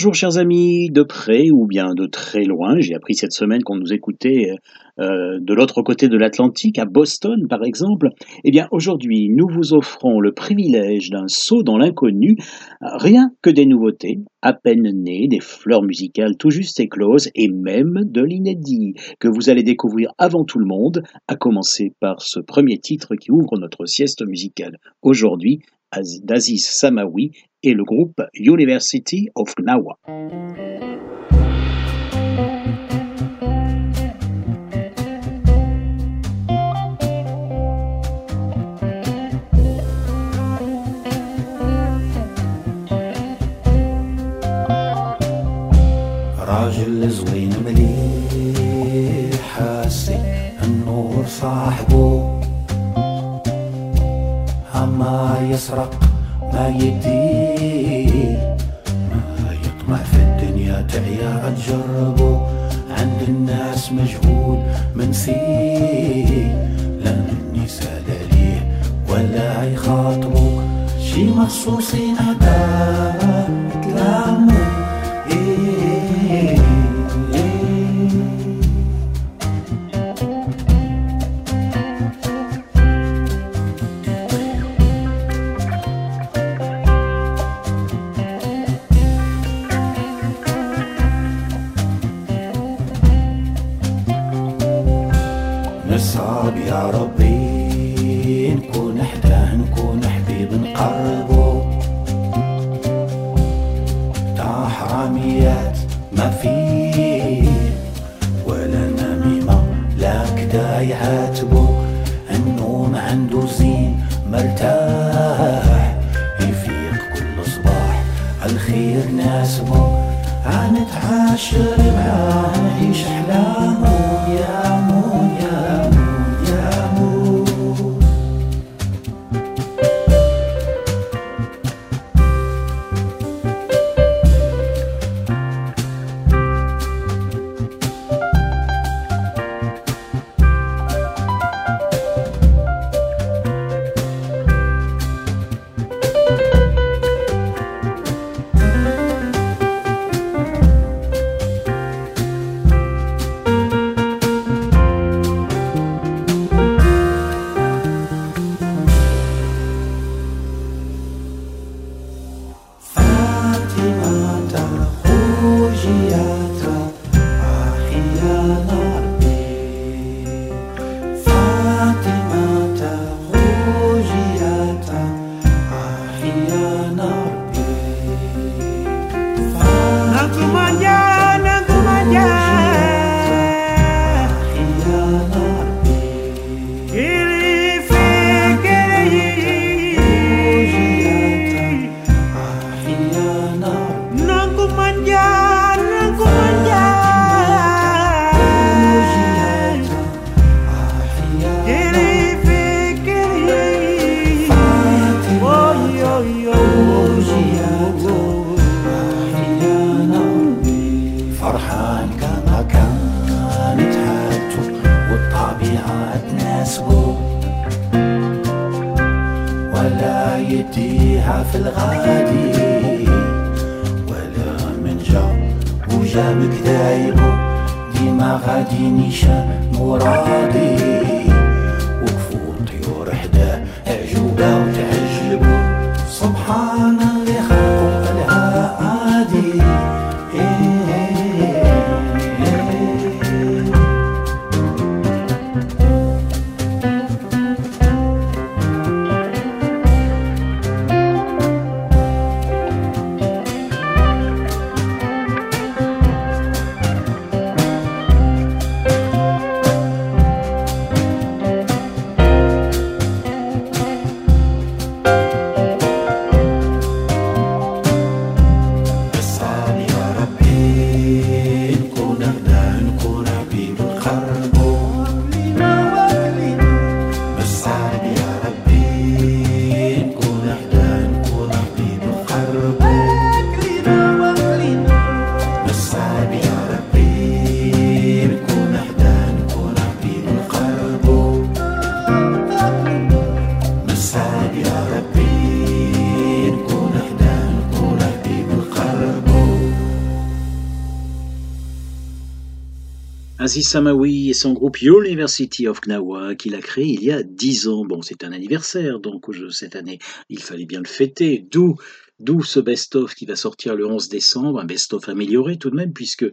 Bonjour chers amis, de près ou bien de très loin, j'ai appris cette semaine qu'on nous écoutait euh, de l'autre côté de l'Atlantique, à Boston par exemple. Eh bien aujourd'hui, nous vous offrons le privilège d'un saut dans l'inconnu, rien que des nouveautés, à peine nées, des fleurs musicales tout juste écloses et même de l'inédit que vous allez découvrir avant tout le monde, à commencer par ce premier titre qui ouvre notre sieste musicale. Aujourd'hui, d'Aziz Samawi et le groupe University of Gnawa. راجل زوين مليح حاسي النور صاحبه أما يسرق ما يدي ما يطمع في الدنيا تعيا تجربه عند الناس مجهول منسي لا مني سال عليه ولا يخاطبه شي مخصوصين هذا Aziz Samawi et son groupe University of Gnawa qu'il a créé il y a dix ans. Bon, c'est un anniversaire, donc cette année, il fallait bien le fêter. D'où D'où ce best-of qui va sortir le 11 décembre, un best-of amélioré tout de même, puisque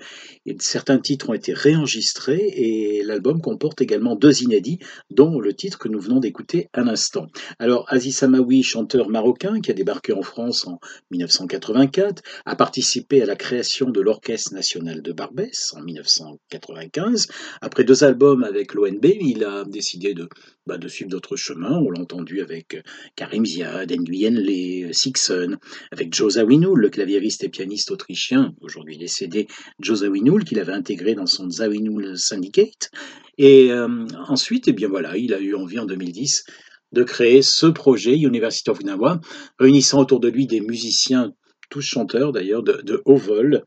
certains titres ont été réenregistrés et l'album comporte également deux inédits, dont le titre que nous venons d'écouter à l'instant. Alors, Aziz Samawi, chanteur marocain qui a débarqué en France en 1984, a participé à la création de l'Orchestre national de Barbès en 1995. Après deux albums avec l'ONB, il a décidé de, bah, de suivre d'autres chemins. On l'a entendu avec Karim Ziad, Nguyen Le, Sixon, avec Joe Zawinul, le claviériste et pianiste autrichien, aujourd'hui décédé, Joe Zawinul, qu'il avait intégré dans son Zawinul Syndicate. Et euh, ensuite, eh bien voilà, il a eu envie en 2010 de créer ce projet, University of Gnawa, réunissant autour de lui des musiciens, tous chanteurs d'ailleurs, de, haut vol,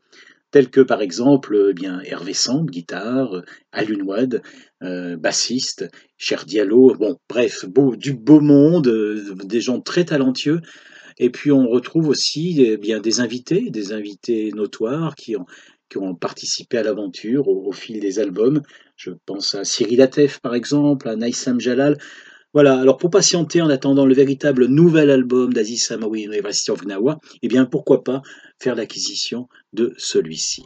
tels que par exemple eh bien Hervé Samb, guitare, Alun Wad, euh, bassiste, Cher Diallo, bon bref, du beau monde, euh, des gens très talentueux, et puis on retrouve aussi eh bien, des invités, des invités notoires qui ont, qui ont participé à l'aventure au, fil des albums. Je pense à Cyril Atef par exemple, à Naïsam Jalal. Voilà, alors pour patienter en attendant le véritable nouvel album d'Aziz Samawi University of Gnawa, eh bien pourquoi pas faire l'acquisition de celui-ci.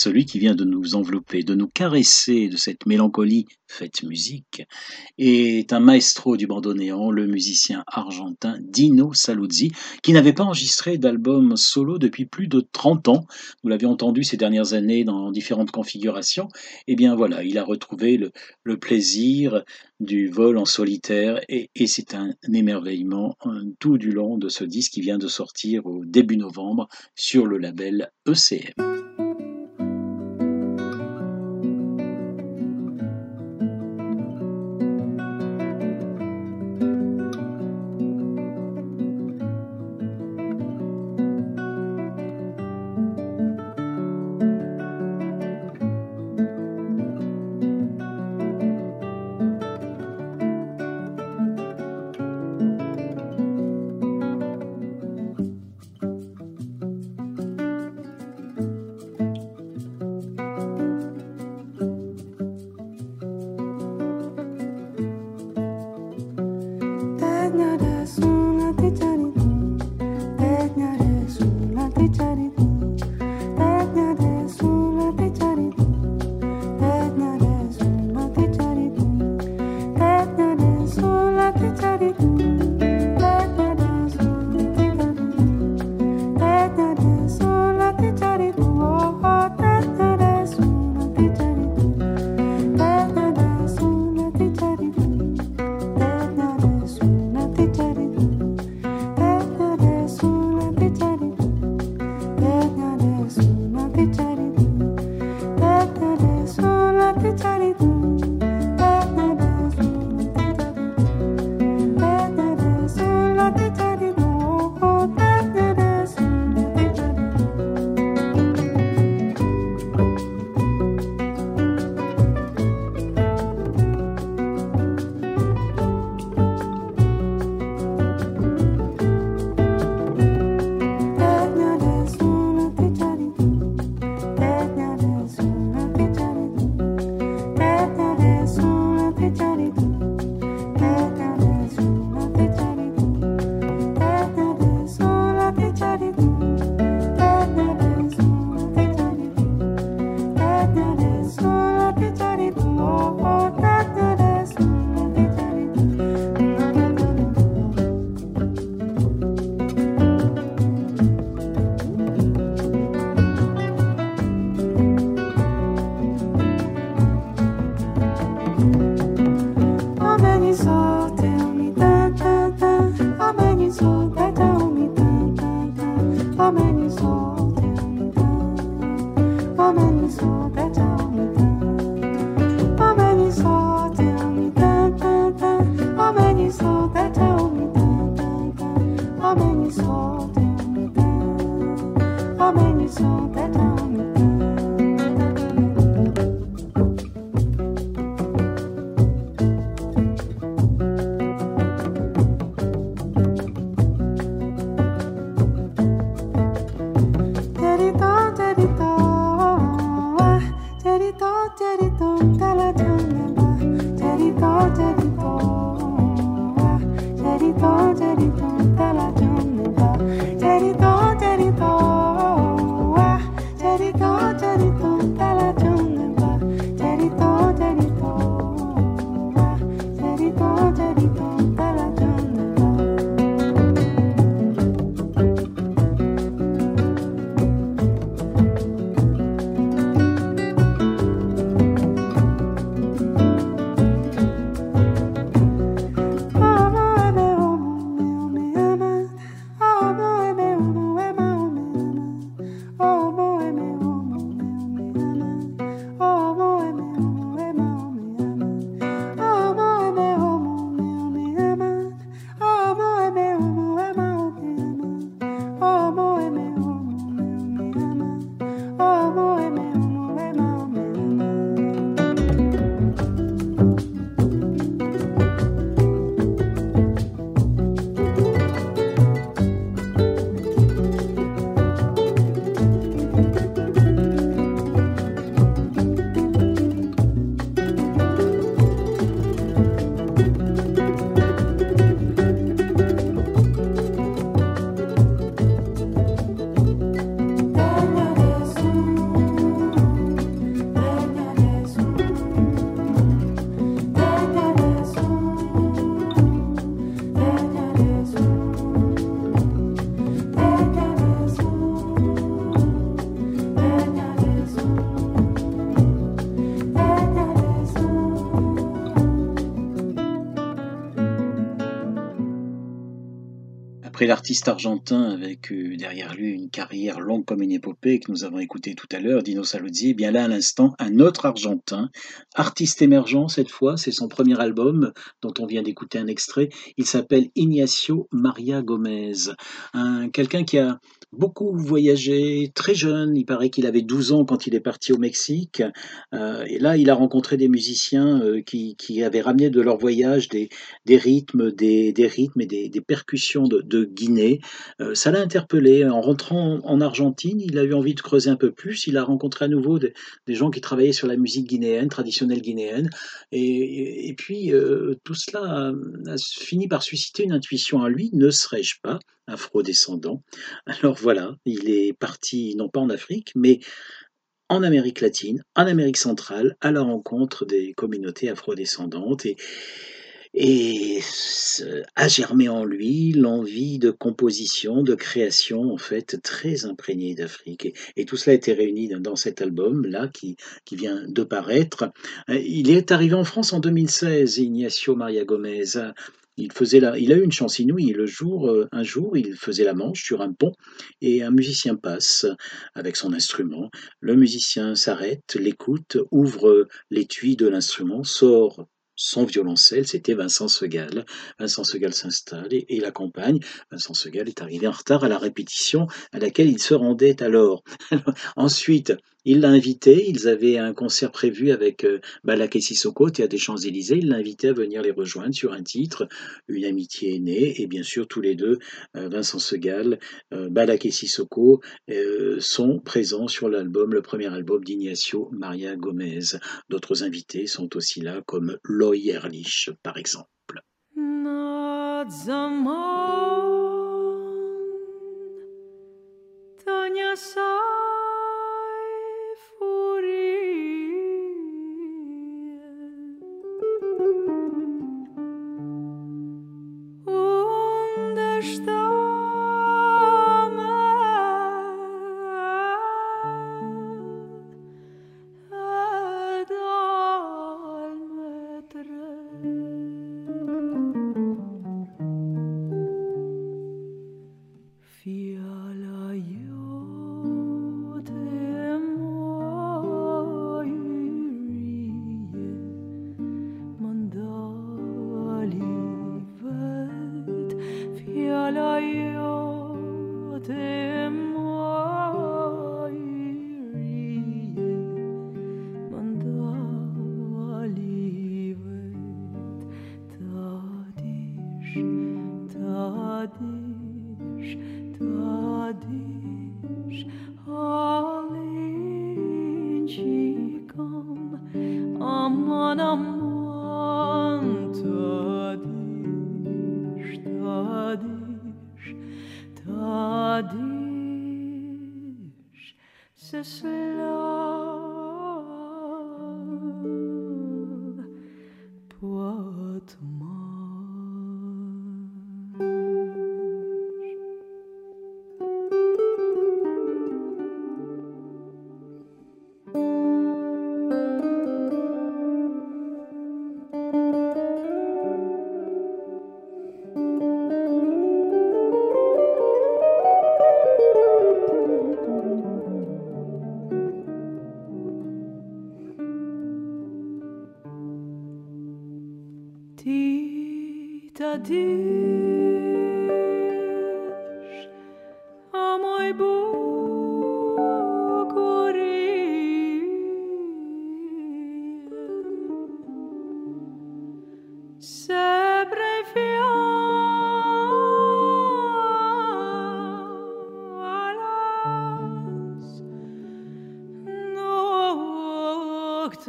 Celui qui vient de nous envelopper, de nous caresser de cette mélancolie faite musique, est un maestro du bandoneon, le musicien argentin Dino Saluzzi, qui n'avait pas enregistré d'album solo depuis plus de 30 ans. Nous l'avions entendu ces dernières années dans différentes configurations. Et eh bien voilà, il a retrouvé le, plaisir du vol en solitaire et, et c'est un émerveillement tout du long de ce disque qui vient de sortir au début novembre sur le label ECM. Après l'artiste argentin avec euh, derrière lui une carrière longue comme une épopée que nous avons écouté tout à l'heure, Dino Saluzzi, eh bien là à l'instant, un autre argentin, artiste émergent cette fois, c'est son premier album dont on vient d'écouter un extrait. Il s'appelle Ignacio Maria Gomez, un quelqu'un qui a beaucoup voyagé, très jeune, il paraît qu'il avait 12 ans quand il est parti au Mexique, euh, et là il a rencontré des musiciens euh, qui, qui avaient ramené de leur voyage des, des rythmes, des, des rythmes et des, des percussions de, de Guinée. Euh, ça l'a interpellé. En rentrant en Argentine, il a eu envie de creuser un peu plus. Il a rencontré à nouveau des, gens qui travaillaient sur la musique guinéenne, traditionnelle guinéenne. Et, et- puis tout cela a, a fini par susciter une intuition à lui. Ne serais-je pas afro-descendant Alors voilà, il est parti non pas en Afrique, mais en Amérique latine, en Amérique centrale, à la rencontre des communautés afrodescendantes et, et a germé en lui l'envie de composition, de création, en fait, très imprégnée d'Afrique. Et, tout cela a été réuni dans, cet album-là qui vient de paraître. Euh, Il est arrivé en France en 2016, Ignacio Maria Gomez. Il, faisait la, il a eu une chance inouïe. Le jour, euh, un jour, il faisait la manche sur un pont et un musicien passe avec son instrument. Le musicien s'arrête, l'écoute, ouvre l'étui de l'instrument, sort son violoncelle, c'était Vincent Segal. Vincent Segal s'installe et, et l'accompagne. Vincent Segal est arrivé en retard à la répétition à laquelle il se rendait alors. Ensuite, il l'a invité, ils avaient un concert prévu avec euh, Balak et Sissoko, Théâtre des Champs-Élysées. Il l'a invité à venir les rejoindre sur un titre, Une amitié est née, et bien sûr tous les deux, euh, Vincent Segal, euh, Balak et Sissoko, sont présents sur l'album, le premier album d'Ignacio Maria Gomez. D'autres invités sont aussi là, comme Loy Ehrlich, par exemple.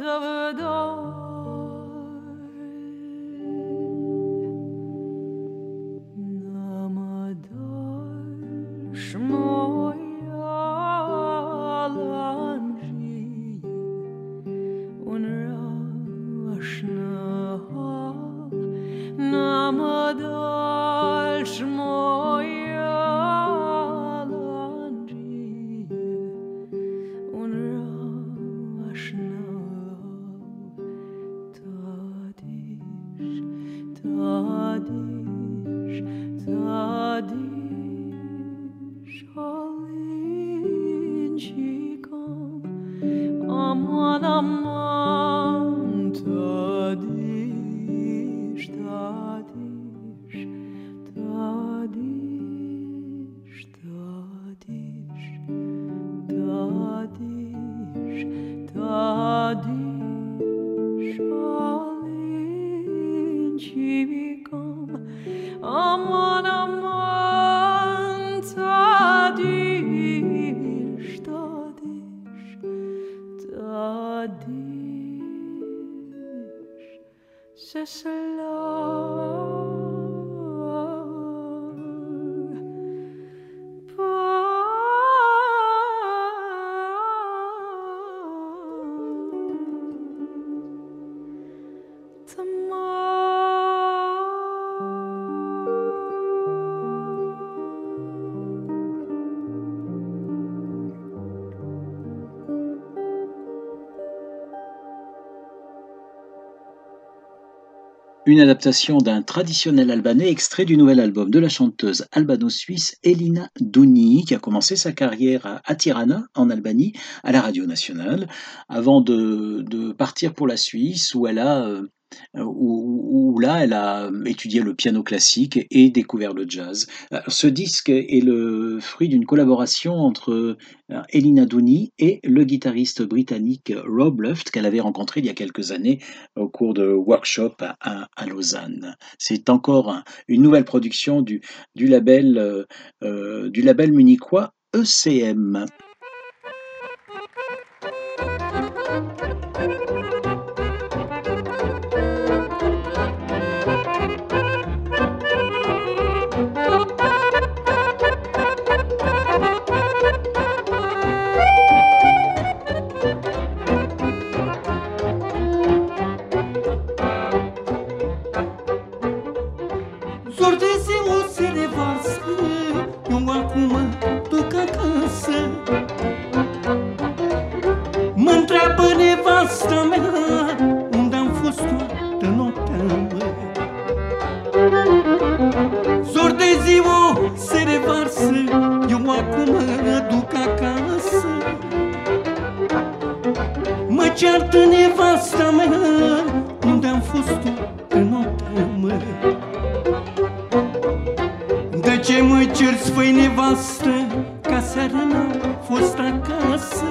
savdan Une adaptation d'un traditionnel albanais extrait du nouvel album de la chanteuse albano-suisse Elina Douni, qui a commencé sa carrière à, Tirana, en Albanie, à la radio nationale, avant de, de partir pour la Suisse, où elle a euh, où, où là, elle a étudié le piano classique et découvert le jazz. Euh, Ce disque est le fruit d'une collaboration entre euh, Elina Douni et le guitariste britannique Rob Luft qu'elle avait rencontré il y a quelques années au cours de workshops à, Lausanne. C'est encore un- une nouvelle production du, label euh, euh, du label munichois ECM. Mă ceartă nevasta mea Unde am fost toată noaptea mă de ce mă cer sfăi nevastă Ca seară n-am fost acasă?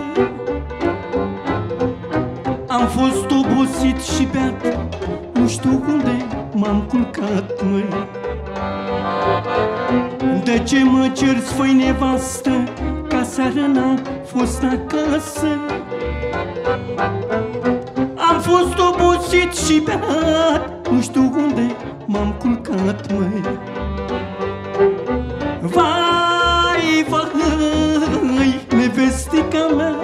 Am fost obosit și beat Nu știu unde m-am culcat, măi. De ce mă cer sfăi nevastă Ca seară n-am fost acasă? Am fost obosit și beat. Nu știu unde m-am culcat, măi. Vai, vai, nevestica mea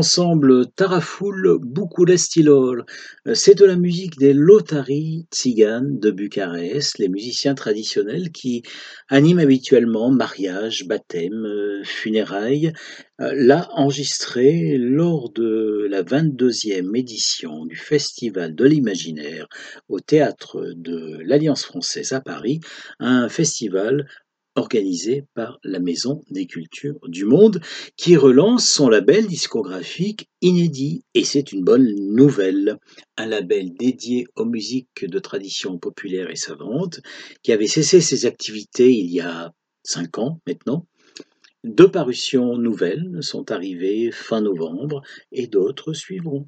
l'ensemble Tarafoul Bukulestilol. Euh, c'est de la musique des Lotari Tziganes de Bucarest, les musiciens traditionnels qui animent habituellement mariage, baptême, euh, funérailles. Euh, là, enregistré lors de la 22e édition du Festival de l'Imaginaire au théâtre de l'Alliance française à Paris, un festival organisé par la Maison des Cultures du Monde, qui relance son label discographique inédit. Et c'est une bonne nouvelle. Un label dédié aux musiques de tradition populaire et savante, qui avait cessé ses activités il y a cinq ans maintenant. Deux parutions nouvelles sont arrivées fin novembre et d'autres suivront.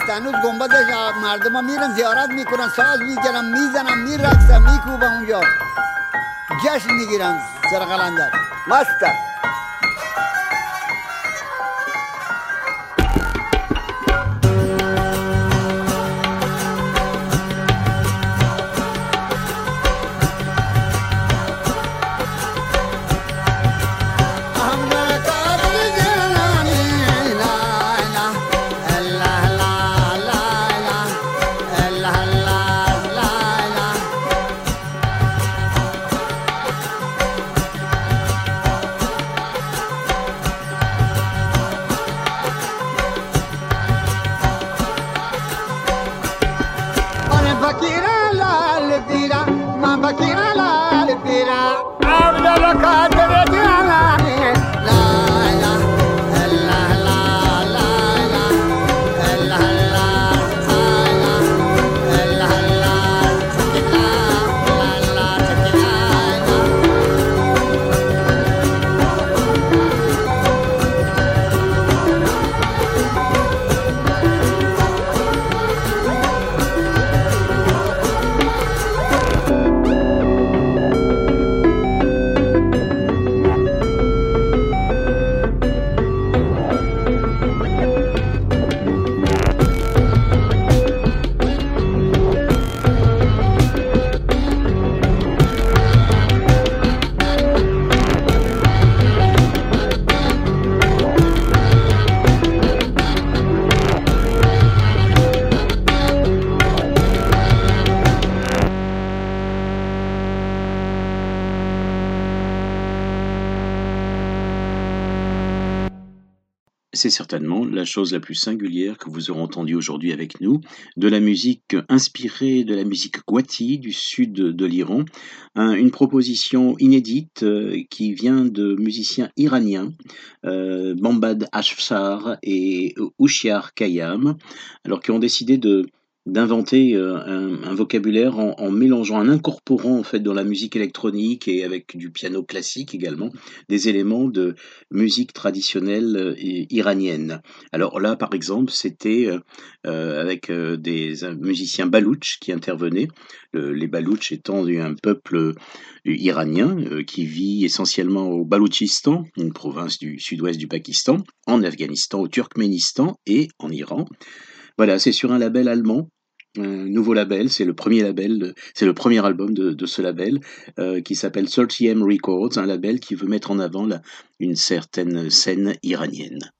هست هنوز گنبدش مردم ها میرن زیارت می‌کنن ساز می‌گیرن می‌زنن میرقصن میکوبن اونجا. جشن می‌گیرن سرقلندر مستن c'est certainement la chose la plus singulière que vous aurez entendue aujourd'hui avec nous, de la musique inspirée de la musique Gwati du sud de l'Iran, une proposition inédite euh, qui vient de musiciens iraniens, euh, Bambad Ashfar et Ushiar Kayam, alors qui ont décidé de d'inventer euh, un, vocabulaire en, mélangeant, en incorporant en fait dans la musique électronique et avec du piano classique également des éléments de musique traditionnelle euh, iranienne. Alors là, par exemple, c'était euh, avec des musiciens balouches qui intervenaient. les balouches étant un peuple iranien qui vit essentiellement au Baloutchistan, une province du sud-ouest du Pakistan, en Afghanistan, au Turkménistan et en Iran. Voilà, c'est sur un label allemand un nouveau label, c'est le premier label, c'est le premier album de, ce label euh, qui s'appelle 30M Records, un label qui veut mettre en avant une certaine scène iranienne.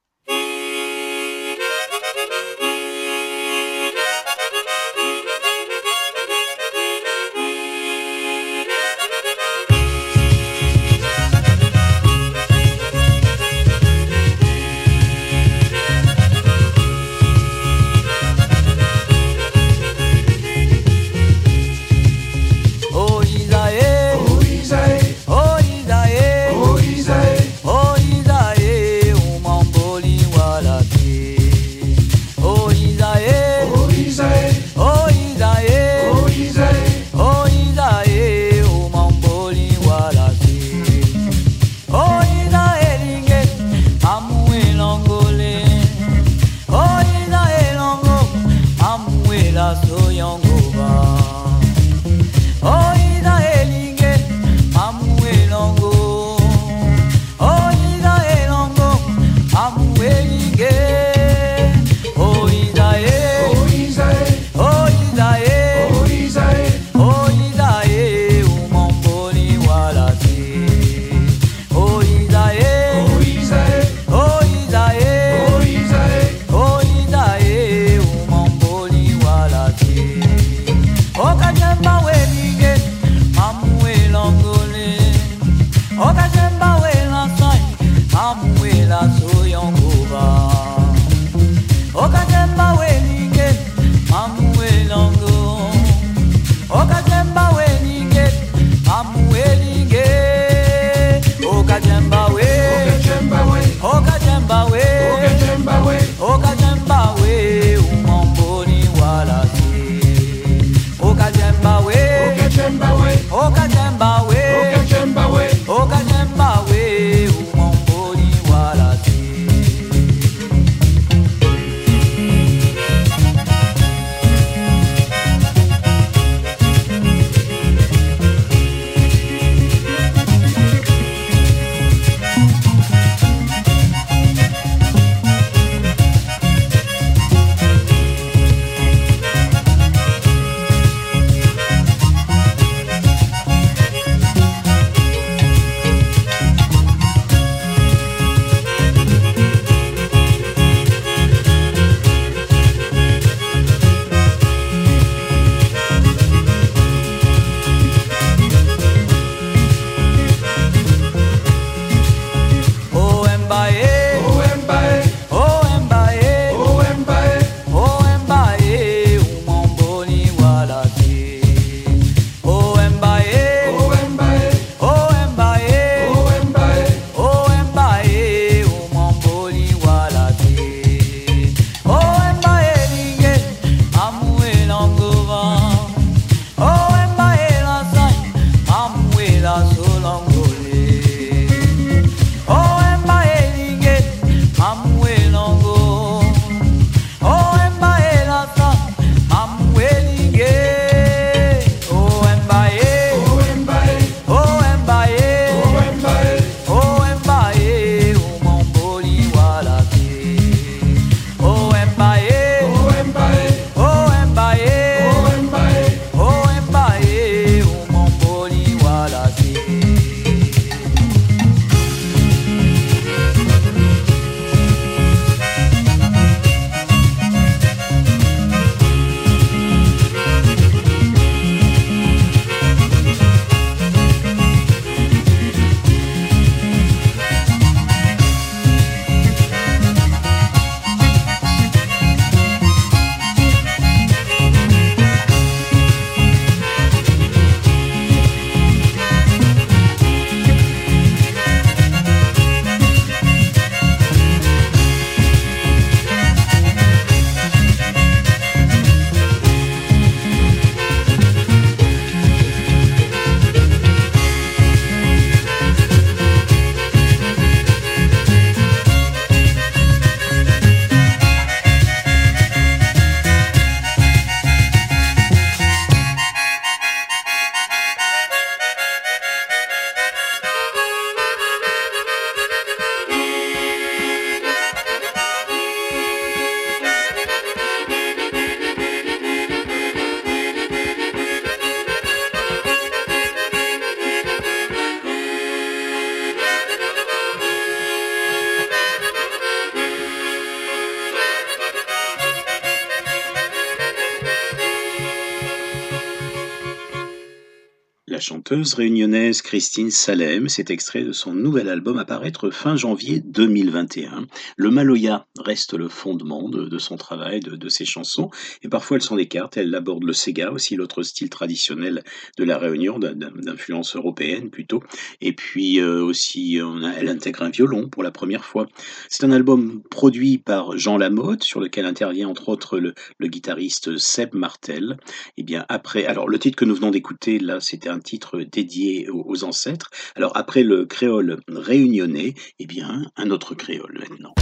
Chanteuse réunionnaise Christine Salem. C'est extrait de son nouvel album à paraître fin janvier 2021. Le Maloya reste le fondement de, son travail, de, ses chansons, et parfois elle s'en écarte. Elle aborde le Sega, aussi l'autre style traditionnel de la Réunion, d'influence européenne plutôt. Et puis euh, aussi, elle intègre un violon pour la première fois. C'est un album produit par Jean Lamotte, sur lequel intervient entre autres le, guitariste Seb Martel. Et eh bien après, alors le titre que nous venons d'écouter là, c'était un titre dédié aux, ancêtres. Alors après le créole réunionnais, eh bien un autre créole maintenant.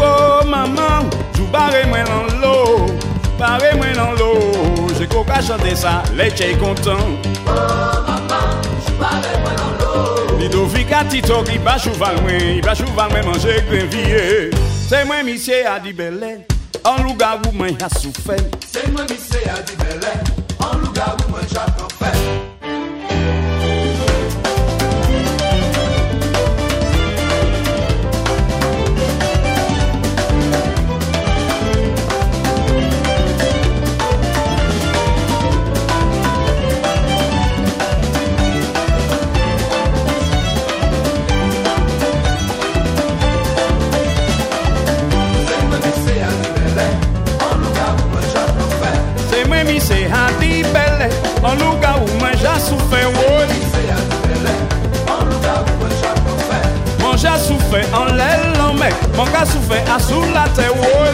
Oh maman, moi dans l'eau, moi dans l'eau, j'ai qu'à chanter ça, les contents. Oh maman, moi dans l'eau. Lidovika Tito qui bat cheval moi, il bat cheval moi manger grenvier. C'est moi monsieur a dit belé, en lugar où moi a souffert. C'est moi monsieur a dit belé, en lugar où moi j'ai Kasufe Azul Latewoy.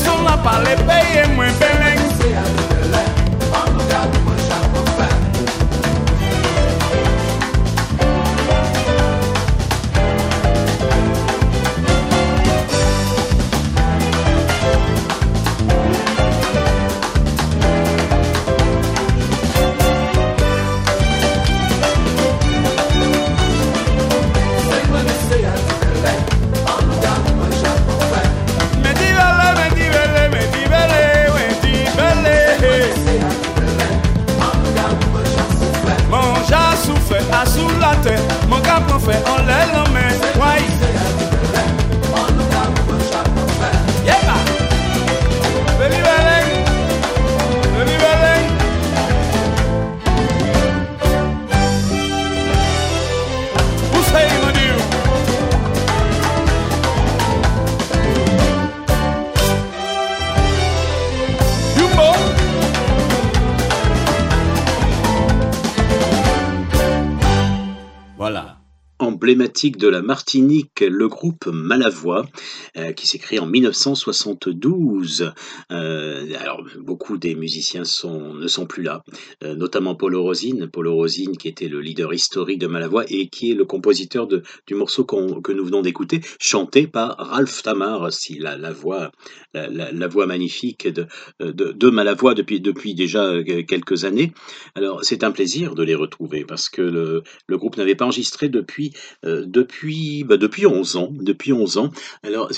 son la paleta y es muy bien. De la Martinique, le groupe Malavoie, euh, qui s'écrit en 1972. Euh, alors, beaucoup des musiciens sont, ne sont plus là, euh, notamment Paulo Rosine, Paulo Rosine qui était le leader historique de Malavoie et qui est le compositeur de, du morceau que nous venons d'écouter, chanté par Ralph Tamar, si la, la voix, la, voix magnifique de, de, depuis, depuis déjà quelques années. Alors, c'est un plaisir de les retrouver parce que le, le groupe n'avait pas enregistré depuis depuis, bah, depuis 11 ans. Depuis 11 ans. Alors,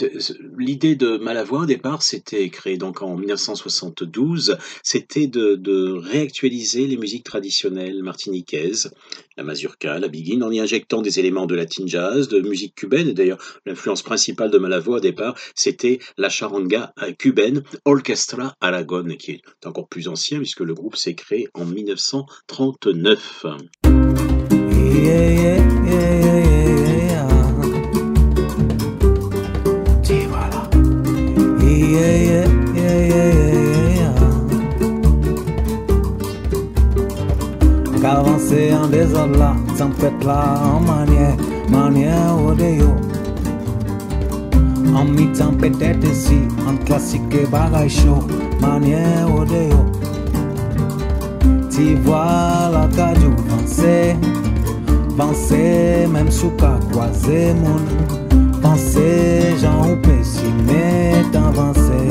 l'idée de Malavoie, au départ, c'était créé donc en 1972. C'était de, réactualiser les musiques traditionnelles martiniquaises, la mazurka, la biguine, en y injectant des éléments de latin jazz, de musique cubaine. D'ailleurs, l'influence principale de Malavoie, au départ, c'était la charanga euh, cubaine Orchestra Aragon, qui est encore plus ancien, puisque le groupe s'est créé en 1939. Yeah, yeah, yeah, yeah, yeah, désordre là, tempête là, en manière, manière déo. En mi-temps peut-être ici, en classique et chaud, manière déo. Tu vois la cage avancer, avancer même sous ka croiser moun. Penser, j'en ou pessimer, d'avancer,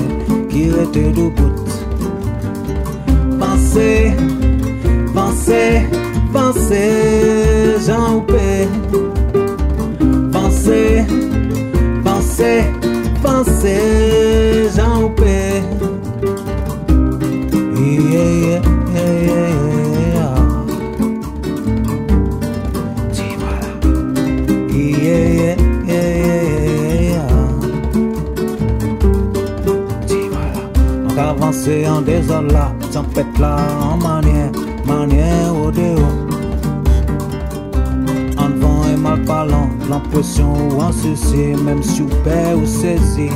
qui était debout. Penser, penser, penser, j'en ou pe. Penser, penser, penser, j'en ou pe. Yeah, yeah, yeah, yeah, yeah. Tu voilà. Yeah, yeah, yeah, yeah, yeah. Tu voilà. On avancer en là, tempête là, en manière, manière au dehors. En devant et mal parlant, l'impression ou en souci, même super ou saisi.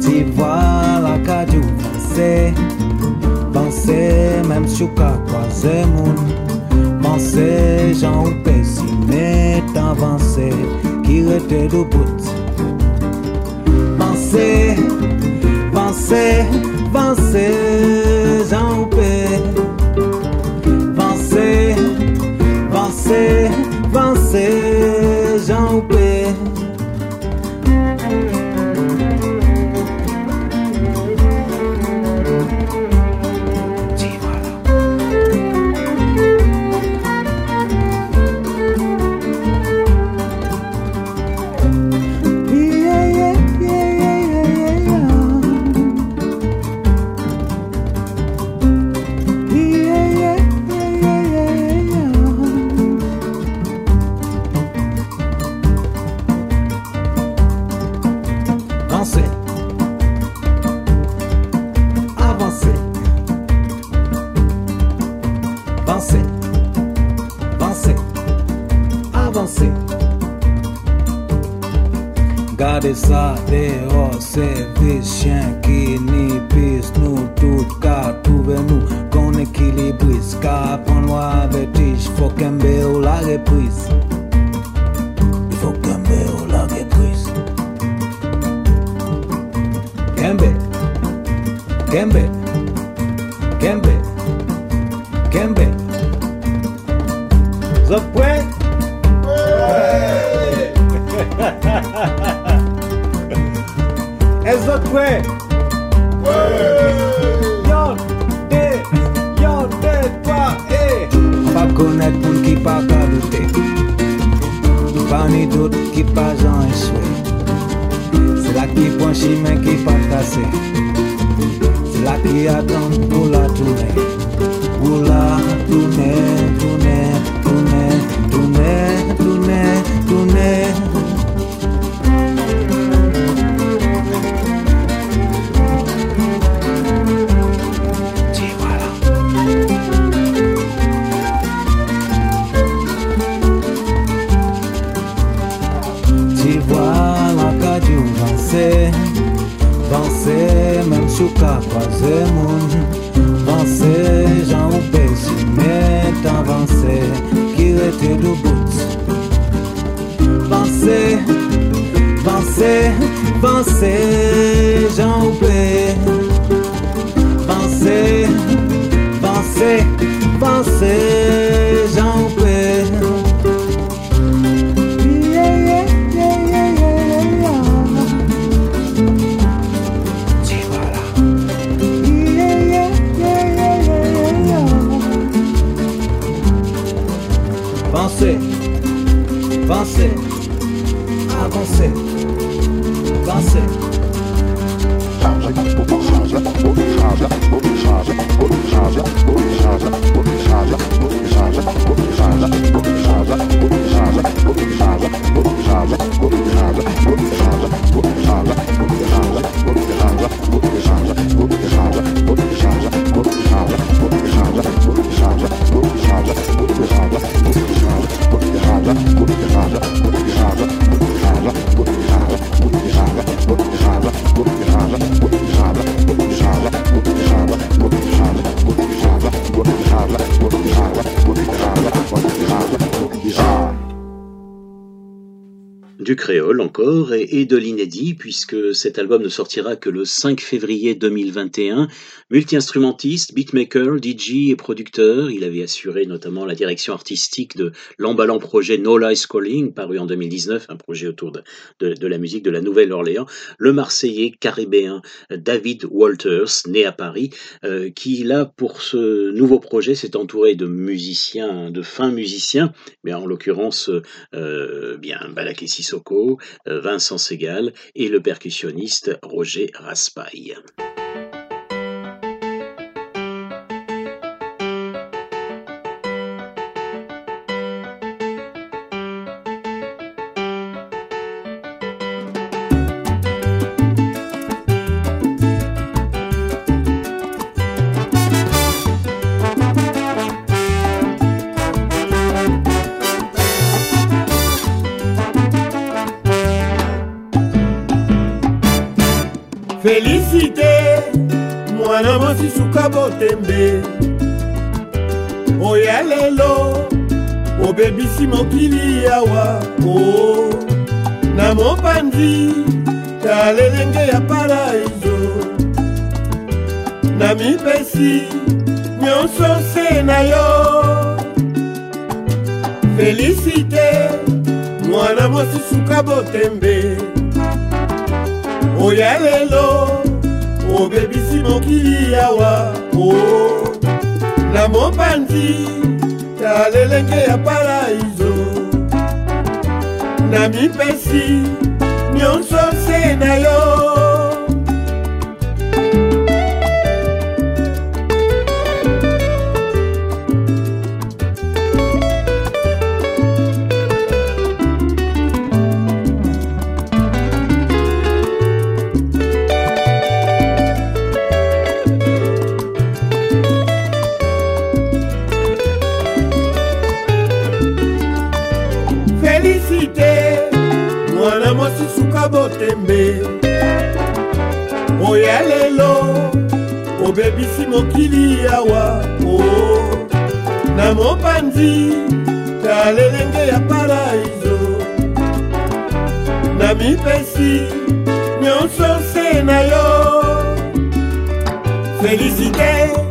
Tu vois la cage ou penser, penser même sur ka croiser moun. Penser, j'en ou pessimer, d'avancer, qui était debout. Penser, penser, penser, j'en ou. Penser, penser, C'est là qui du créole encore et, et de l'inédit puisque cet album ne sortira que le 5 février 2021. Multi-instrumentiste, beatmaker, DJ et producteur, il avait assuré notamment la direction artistique de l'emballant projet No Lies Calling paru en 2019, un projet autour de, la musique de la Nouvelle-Orléans. Le Marseillais caribéen David Walters, né à Paris, euh, qui là pour ce nouveau projet s'est entouré de musiciens, de fins musiciens, mais en l'occurrence euh, bien Balaké Vincent Segal et le percussionniste Roger Raspail. Mwana mwasi suka botembe. Oya lelo obebisi mokili awa o na mopanzi ta lelenge ya paraiso. Na mipesi nyonso se na yo. Felicite mwana mwasi suka botembe. Oya lelo obebisi mokili awa. O na mopanzi ya lelenge ya paraiso. Na mipesi nyonso se na yo mopanzi ta lelenge ya paraiso. Na mipesi nyonso se na yo. Felicite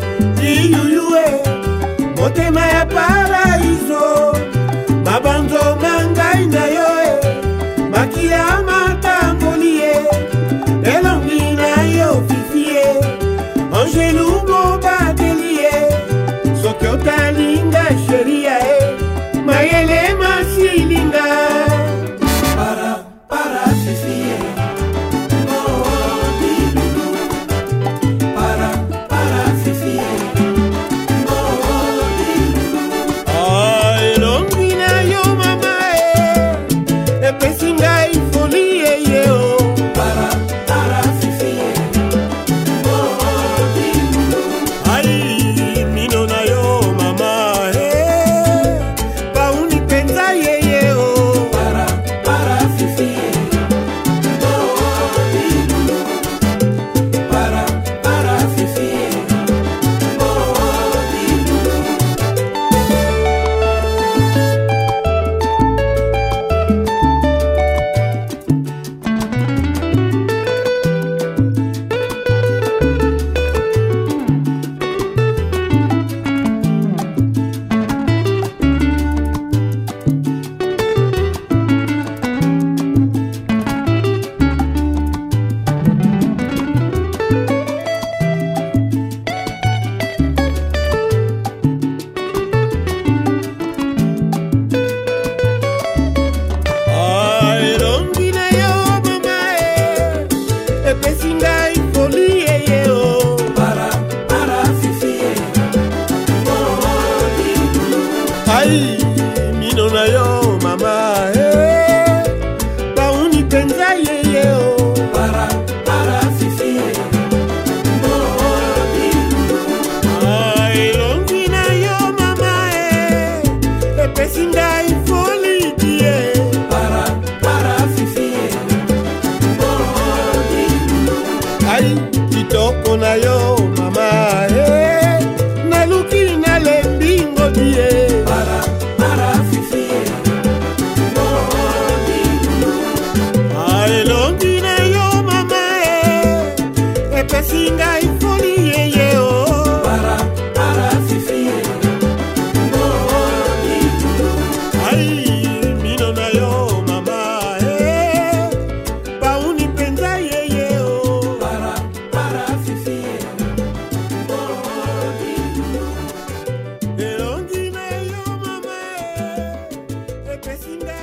prescinda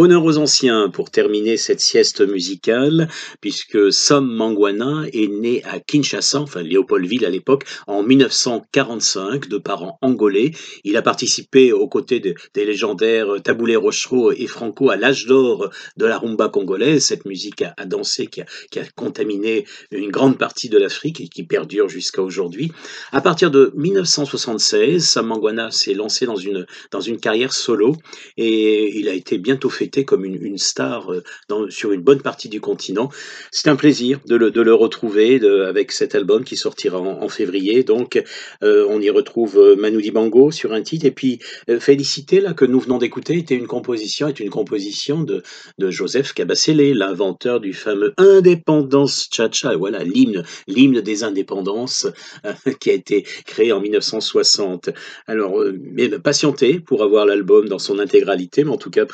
Honneur aux anciens pour terminer cette sieste musicale, puisque Sam Mangwana est né à Kinshasa, enfin Léopoldville à l'époque, en 1945, de parents angolais. Il a participé aux côtés de- des légendaires Taboulé Rochereau et Franco à l'âge d'or de la rumba congolaise, cette musique à, danser qui a, qui a contaminé une grande partie de l'Afrique et qui perdure jusqu'à aujourd'hui. À partir de 1976, Sam Mangwana s'est lancé dans une, dans une carrière solo et il a été bientôt comme une, une star euh, sur une bonne partie du continent. C'est un plaisir de le, de le retrouver avec cet album qui sortira en, février. Donc, euh, on y retrouve euh, Manu Dibango sur un titre et puis euh, Félicité là que nous venons d'écouter était une composition est une composition de, de Joseph Cabasele, l'inventeur du fameux Indépendance Cha-Cha. Voilà l'hymne l'hymne des indépendances qui a été créé en 1960. Alors, mais patientez pour avoir l'album dans son intégralité, mais en tout cas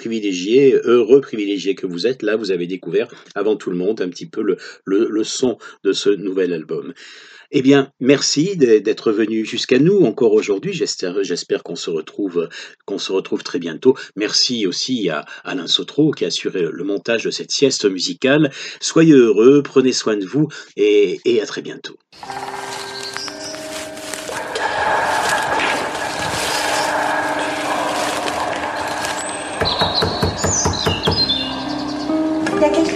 heureux privilégié que vous êtes. Là, vous avez découvert avant tout le monde un petit peu le, le, le son de ce nouvel album. Eh bien, merci d'être venu jusqu'à nous encore aujourd'hui. J'espère, qu'on se retrouve, qu'on se retrouve très bientôt. Merci aussi à Alain Sotro qui a assuré le montage de cette sieste musicale. Soyez heureux, prenez soin de vous et, et à très bientôt. de